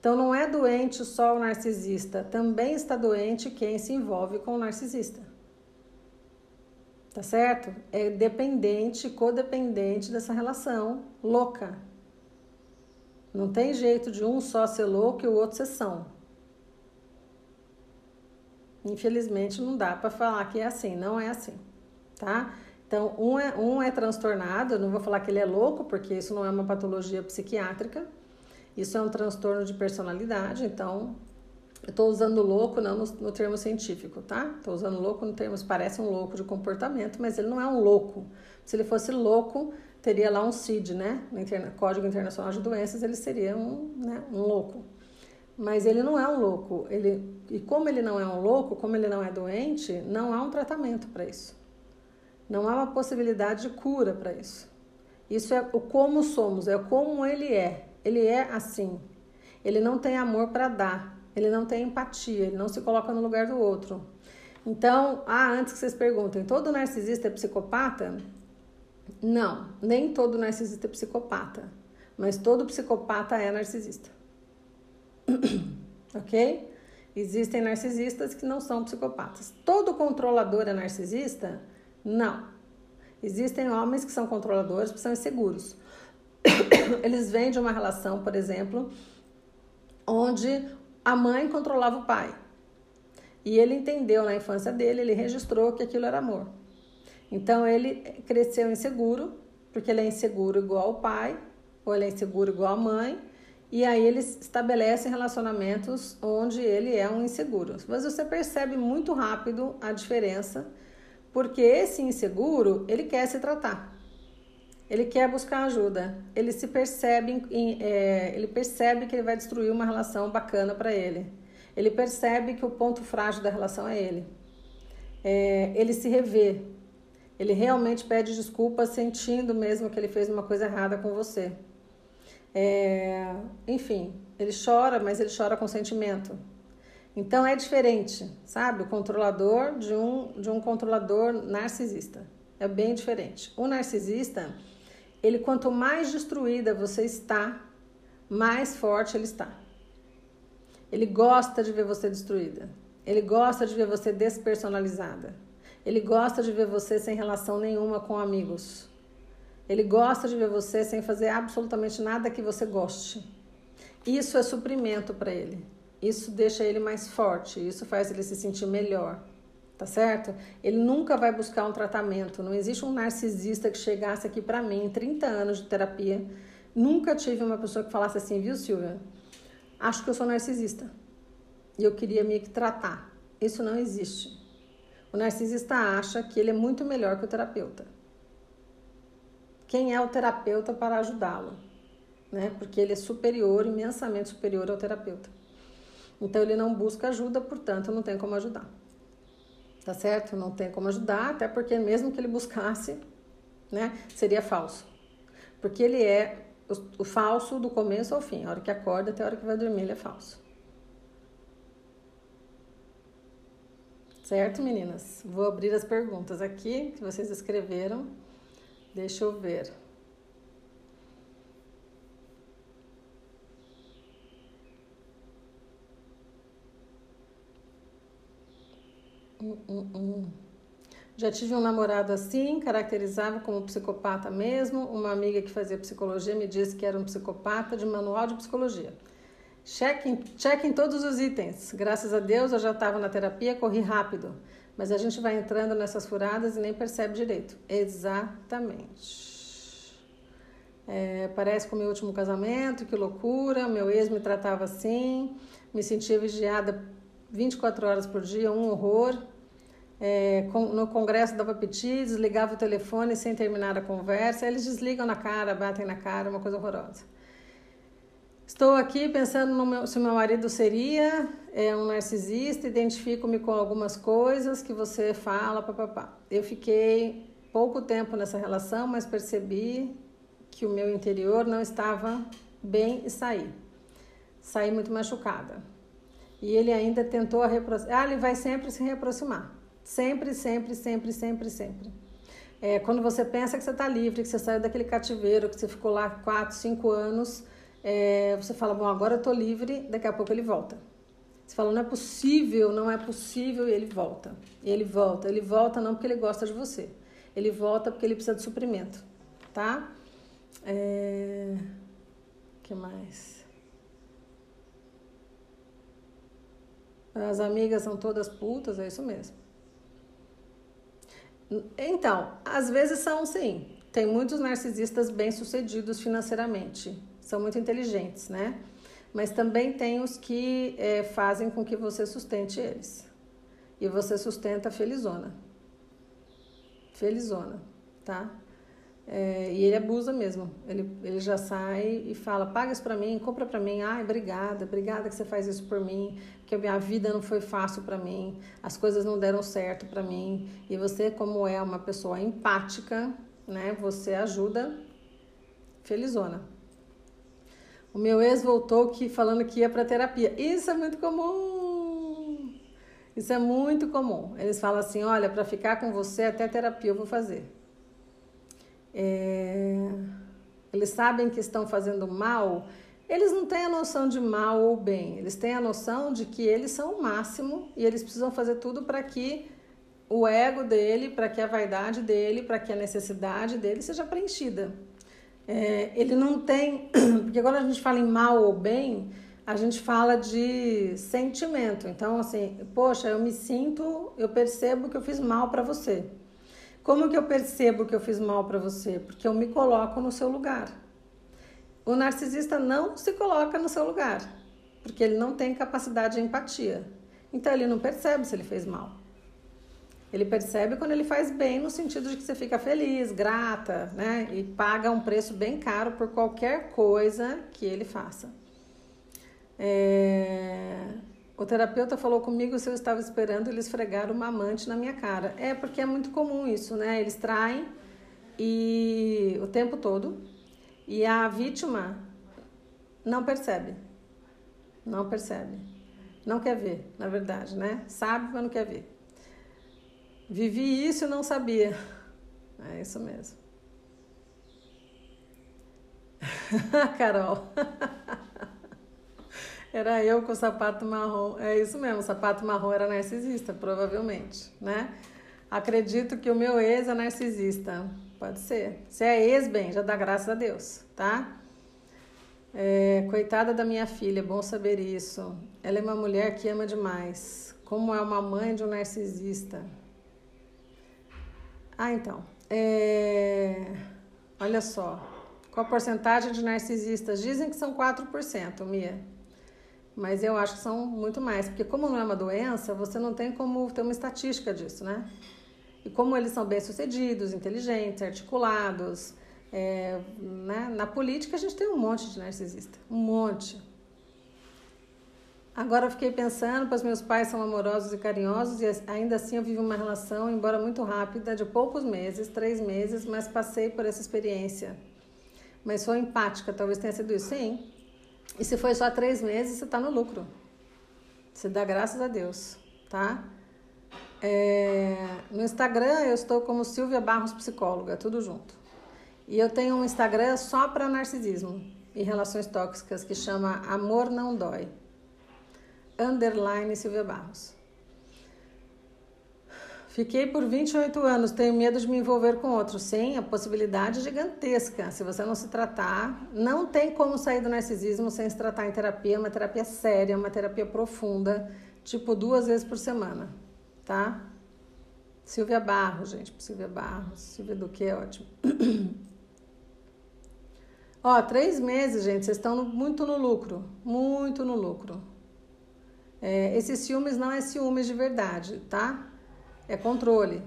Então não é doente só o narcisista, também está doente quem se envolve com o narcisista. Tá certo? É dependente, codependente dessa relação louca. Não tem jeito de um só ser louco e o outro ser são. Infelizmente não dá para falar que é assim, não é assim, tá? Então, um é, um é transtornado, não vou falar que ele é louco, porque isso não é uma patologia psiquiátrica, isso é um transtorno de personalidade, então eu estou usando louco não no, no, termo científico, tá? Estou usando louco no termo, parece um louco de comportamento, mas ele não é um louco. Se ele fosse louco, teria lá um CID, né? No Interna Código Internacional de Doenças, ele seria um, né, um louco. Mas ele não é um louco. Ele, e como ele não é um louco, como ele não é doente, não há um tratamento para isso. Não há uma possibilidade de cura para isso. Isso é o como somos, é como ele é. Ele é assim. Ele não tem amor para dar. Ele não tem empatia. Ele não se coloca no lugar do outro. Então, ah, antes que vocês perguntem, todo narcisista é psicopata? Não, nem todo narcisista é psicopata. Mas todo psicopata é narcisista. ok? Existem narcisistas que não são psicopatas. Todo controlador é narcisista? Não. Existem homens que são controladores, que são inseguros. Eles vêm de uma relação, por exemplo, onde a mãe controlava o pai. E ele entendeu na infância dele, ele registrou que aquilo era amor. Então ele cresceu inseguro, porque ele é inseguro igual ao pai, ou ele é inseguro igual à mãe, e aí eles estabelecem relacionamentos onde ele é um inseguro. Mas você percebe muito rápido a diferença, porque esse inseguro, ele quer se tratar. Ele quer buscar ajuda. Ele se percebe, em, é, ele percebe que ele vai destruir uma relação bacana para ele. Ele percebe que o ponto frágil da relação é ele. É, ele se revê. Ele realmente pede desculpa, sentindo mesmo que ele fez uma coisa errada com você. É, enfim, ele chora, mas ele chora com sentimento. Então é diferente, sabe? O controlador de um, de um controlador narcisista. É bem diferente. O narcisista ele quanto mais destruída você está, mais forte ele está. Ele gosta de ver você destruída. Ele gosta de ver você despersonalizada. Ele gosta de ver você sem relação nenhuma com amigos. Ele gosta de ver você sem fazer absolutamente nada que você goste. Isso é suprimento para ele. Isso deixa ele mais forte, isso faz ele se sentir melhor. Tá certo? Ele nunca vai buscar um tratamento. Não existe um narcisista que chegasse aqui para mim em 30 anos de terapia. Nunca tive uma pessoa que falasse assim, viu, Silvia? Acho que eu sou narcisista. E eu queria me tratar. Isso não existe. O narcisista acha que ele é muito melhor que o terapeuta. Quem é o terapeuta para ajudá-lo? Né? Porque ele é superior, imensamente superior ao terapeuta. Então ele não busca ajuda, portanto não tem como ajudar. Tá certo? Não tem como ajudar, até porque mesmo que ele buscasse, né, seria falso. Porque ele é o, o falso do começo ao fim. A hora que acorda até a hora que vai dormir, ele é falso. Certo, meninas? Vou abrir as perguntas aqui que vocês escreveram. Deixa eu ver. Hum, hum, hum. Já tive um namorado assim, caracterizava como psicopata mesmo. Uma amiga que fazia psicologia me disse que era um psicopata de manual de psicologia. Chequem, chequem todos os itens. Graças a Deus eu já estava na terapia, corri rápido. Mas a gente vai entrando nessas furadas e nem percebe direito. Exatamente. É, parece com o meu último casamento, que loucura. Meu ex me tratava assim, me sentia vigiada 24 horas por dia, um horror. É, no congresso dava piti, desligava o telefone sem terminar a conversa. Eles desligam na cara, batem na cara, uma coisa horrorosa. Estou aqui pensando no meu, se meu marido seria é, um narcisista, identifico-me com algumas coisas que você fala, papapá. Eu fiquei pouco tempo nessa relação, mas percebi que o meu interior não estava bem e saí. Saí muito machucada. E ele ainda tentou a reaproximar. Ah, ele vai sempre se reaproximar. Sempre, sempre, sempre, sempre, sempre. É, quando você pensa que você está livre, que você saiu daquele cativeiro, que você ficou lá quatro, cinco anos é, você fala, bom, agora eu tô livre, daqui a pouco ele volta. Você fala, não é possível, não é possível, e ele volta. E ele volta, ele volta não porque ele gosta de você. Ele volta porque ele precisa de suprimento, tá? É... que mais? As amigas são todas putas, é isso mesmo. Então, às vezes são sim. Tem muitos narcisistas bem-sucedidos financeiramente são muito inteligentes, né? Mas também tem os que é, fazem com que você sustente eles. E você sustenta felizona. Felizona, tá? É, e ele abusa mesmo. Ele, ele já sai e fala: paga isso pra mim, compra pra mim. Ai, obrigada, obrigada que você faz isso por mim, porque a minha vida não foi fácil para mim, as coisas não deram certo para mim. E você, como é uma pessoa empática, né, você ajuda felizona. O meu ex voltou que falando que ia para terapia. Isso é muito comum. Isso é muito comum. Eles falam assim: olha, para ficar com você até terapia eu vou fazer. É... Eles sabem que estão fazendo mal. Eles não têm a noção de mal ou bem. Eles têm a noção de que eles são o máximo e eles precisam fazer tudo para que o ego dele, para que a vaidade dele, para que a necessidade dele seja preenchida. É, ele não tem. Porque quando a gente fala em mal ou bem, a gente fala de sentimento. Então, assim, poxa, eu me sinto, eu percebo que eu fiz mal para você. Como que eu percebo que eu fiz mal para você? Porque eu me coloco no seu lugar. O narcisista não se coloca no seu lugar, porque ele não tem capacidade de empatia. Então ele não percebe se ele fez mal. Ele percebe quando ele faz bem, no sentido de que você fica feliz, grata, né? E paga um preço bem caro por qualquer coisa que ele faça. É... O terapeuta falou comigo se eu estava esperando ele esfregar uma amante na minha cara. É porque é muito comum isso, né? Eles traem e o tempo todo e a vítima não percebe. Não percebe. Não quer ver, na verdade, né? Sabe, mas não quer ver. Vivi isso e não sabia. É isso mesmo. Era eu com o sapato marrom. É isso mesmo, o sapato marrom era narcisista, provavelmente, né? Acredito que o meu ex é narcisista. Pode ser. Se é ex, bem, já dá graças a Deus, tá? É, coitada da minha filha, bom saber isso. Ela é uma mulher que ama demais. Como é uma mãe de um narcisista. Ah, então. É... Olha só. Qual a porcentagem de narcisistas? Dizem que são 4%, Mia. Mas eu acho que são muito mais. Porque, como não é uma doença, você não tem como ter uma estatística disso, né? E como eles são bem-sucedidos, inteligentes, articulados. É, né? Na política, a gente tem um monte de narcisista. Um monte. Agora eu fiquei pensando, pois meus pais são amorosos e carinhosos e ainda assim eu vivo uma relação, embora muito rápida, de poucos meses, três meses, mas passei por essa experiência. Mas sou empática, talvez tenha sido isso. Sim. E se foi só três meses, você está no lucro. Você dá graças a Deus, tá? É, no Instagram eu estou como Silvia Barros Psicóloga, tudo junto. E eu tenho um Instagram só para narcisismo e relações tóxicas que chama Amor Não Dói underline Silvia Barros. Fiquei por 28 anos, tenho medo de me envolver com outros. Sim, a possibilidade é gigantesca. Se você não se tratar, não tem como sair do narcisismo sem se tratar em terapia, uma terapia séria, uma terapia profunda, tipo duas vezes por semana, tá? Silvia Barros, gente, Silvia Barros, Silvia do que é ótimo. Ó, três meses, gente, vocês estão muito no lucro, muito no lucro. É, esses ciúmes não é ciúmes de verdade, tá? É controle.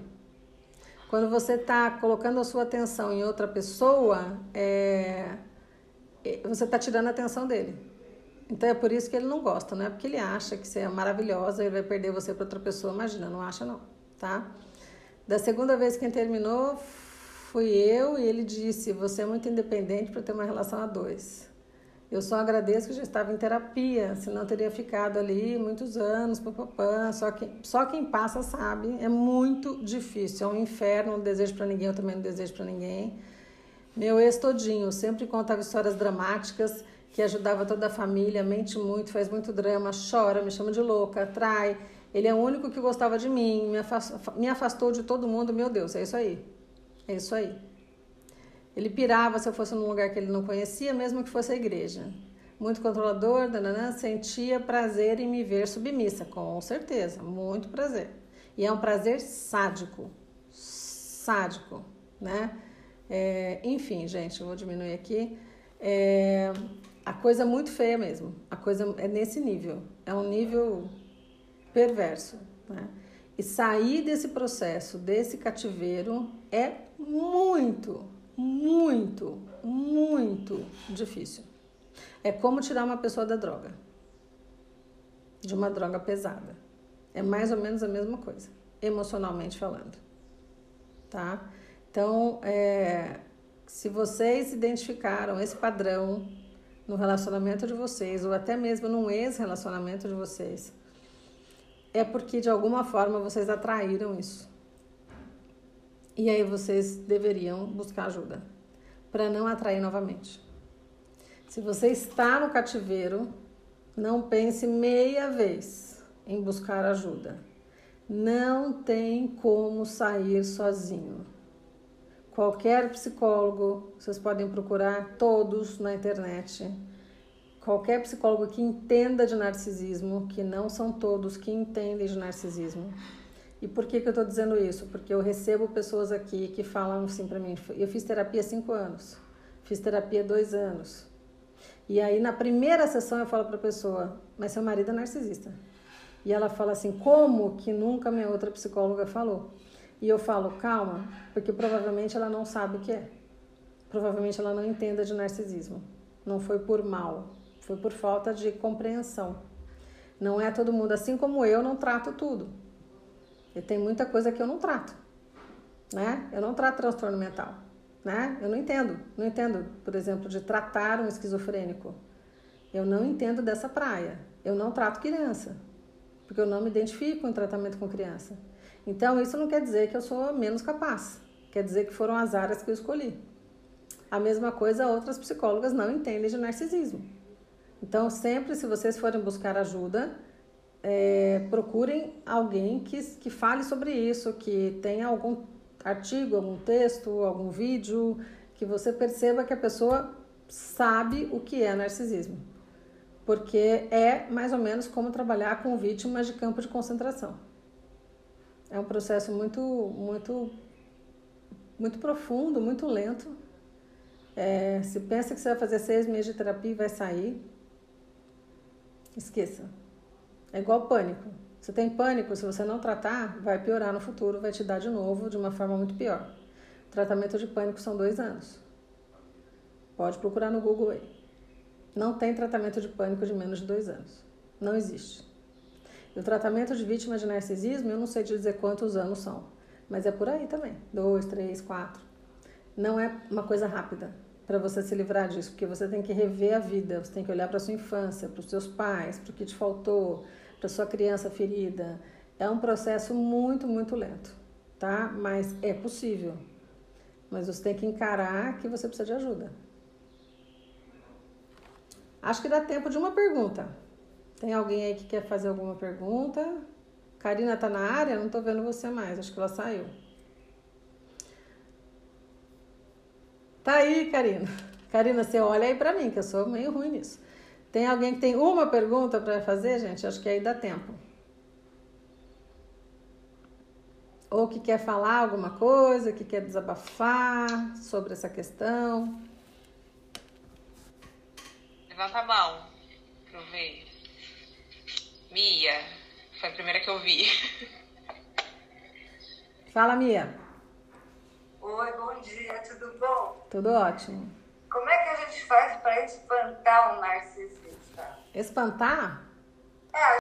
Quando você está colocando a sua atenção em outra pessoa, é, é você está tirando a atenção dele. Então é por isso que ele não gosta, não é porque ele acha que você é maravilhosa e vai perder você para outra pessoa. Imagina, não acha não, tá? Da segunda vez que terminou, fui eu e ele disse: Você é muito independente para ter uma relação a dois. Eu só agradeço que já estava em terapia, senão teria ficado ali muitos anos, papapã. Só, que, só quem passa sabe, é muito difícil, é um inferno, não desejo para ninguém, eu também não desejo para ninguém. Meu ex todinho sempre contava histórias dramáticas que ajudava toda a família, mente muito, faz muito drama, chora, me chama de louca, trai. Ele é o único que gostava de mim, me afastou, me afastou de todo mundo, meu Deus, é isso aí. É isso aí. Ele pirava se eu fosse num lugar que ele não conhecia, mesmo que fosse a igreja. Muito controlador, dananã, sentia prazer em me ver submissa, com certeza, muito prazer. E é um prazer sádico, sádico, né? É, enfim, gente, eu vou diminuir aqui. É, a coisa é muito feia mesmo. A coisa é nesse nível. É um nível perverso, né? E sair desse processo, desse cativeiro, é muito, muito, muito difícil. É como tirar uma pessoa da droga, de uma droga pesada. É mais ou menos a mesma coisa, emocionalmente falando, tá? Então, é, se vocês identificaram esse padrão no relacionamento de vocês, ou até mesmo num ex-relacionamento de vocês, é porque de alguma forma vocês atraíram isso. E aí vocês deveriam buscar ajuda para não atrair novamente. Se você está no cativeiro, não pense meia vez em buscar ajuda. Não tem como sair sozinho. Qualquer psicólogo, vocês podem procurar todos na internet. Qualquer psicólogo que entenda de narcisismo, que não são todos que entendem de narcisismo, e por que, que eu estou dizendo isso? Porque eu recebo pessoas aqui que falam assim para mim: eu fiz terapia cinco anos, fiz terapia dois anos. E aí na primeira sessão eu falo para a pessoa: mas seu marido é narcisista. E ela fala assim: como que nunca minha outra psicóloga falou? E eu falo: calma, porque provavelmente ela não sabe o que é. Provavelmente ela não entenda de narcisismo. Não foi por mal, foi por falta de compreensão. Não é todo mundo, assim como eu, não trato tudo. E tem muita coisa que eu não trato, né? Eu não trato transtorno mental, né? Eu não entendo, não entendo, por exemplo, de tratar um esquizofrênico. Eu não entendo dessa praia. Eu não trato criança, porque eu não me identifico em tratamento com criança. Então, isso não quer dizer que eu sou menos capaz. Quer dizer que foram as áreas que eu escolhi. A mesma coisa outras psicólogas não entendem de narcisismo. Então, sempre, se vocês forem buscar ajuda, é, procurem alguém que, que fale sobre isso, que tenha algum artigo, algum texto, algum vídeo, que você perceba que a pessoa sabe o que é narcisismo. Porque é mais ou menos como trabalhar com vítimas de campo de concentração. É um processo muito, muito, muito profundo, muito lento. É, se pensa que você vai fazer seis meses de terapia e vai sair, esqueça. É igual pânico. Você tem pânico, se você não tratar, vai piorar no futuro, vai te dar de novo de uma forma muito pior. Tratamento de pânico são dois anos. Pode procurar no Google aí. Não tem tratamento de pânico de menos de dois anos. Não existe. E o tratamento de vítima de narcisismo, eu não sei te dizer quantos anos são, mas é por aí também. Dois, três, quatro. Não é uma coisa rápida para você se livrar disso, porque você tem que rever a vida, você tem que olhar para sua infância, para os seus pais, para o que te faltou, para sua criança ferida. É um processo muito, muito lento, tá? Mas é possível. Mas você tem que encarar que você precisa de ajuda. Acho que dá tempo de uma pergunta. Tem alguém aí que quer fazer alguma pergunta? Karina tá na área? Não tô vendo você mais, acho que ela saiu. Tá aí, Karina. Karina, você olha aí pra mim, que eu sou meio ruim nisso. Tem alguém que tem uma pergunta para fazer, gente? Acho que aí dá tempo. Ou que quer falar alguma coisa, que quer desabafar sobre essa questão. Levanta a mão pra eu ver. Mia, foi a primeira que eu vi. Fala, Mia. Oi, bom dia, tudo bom? Tudo ótimo. Como é que a gente faz para espantar um narcisista? Espantar? É,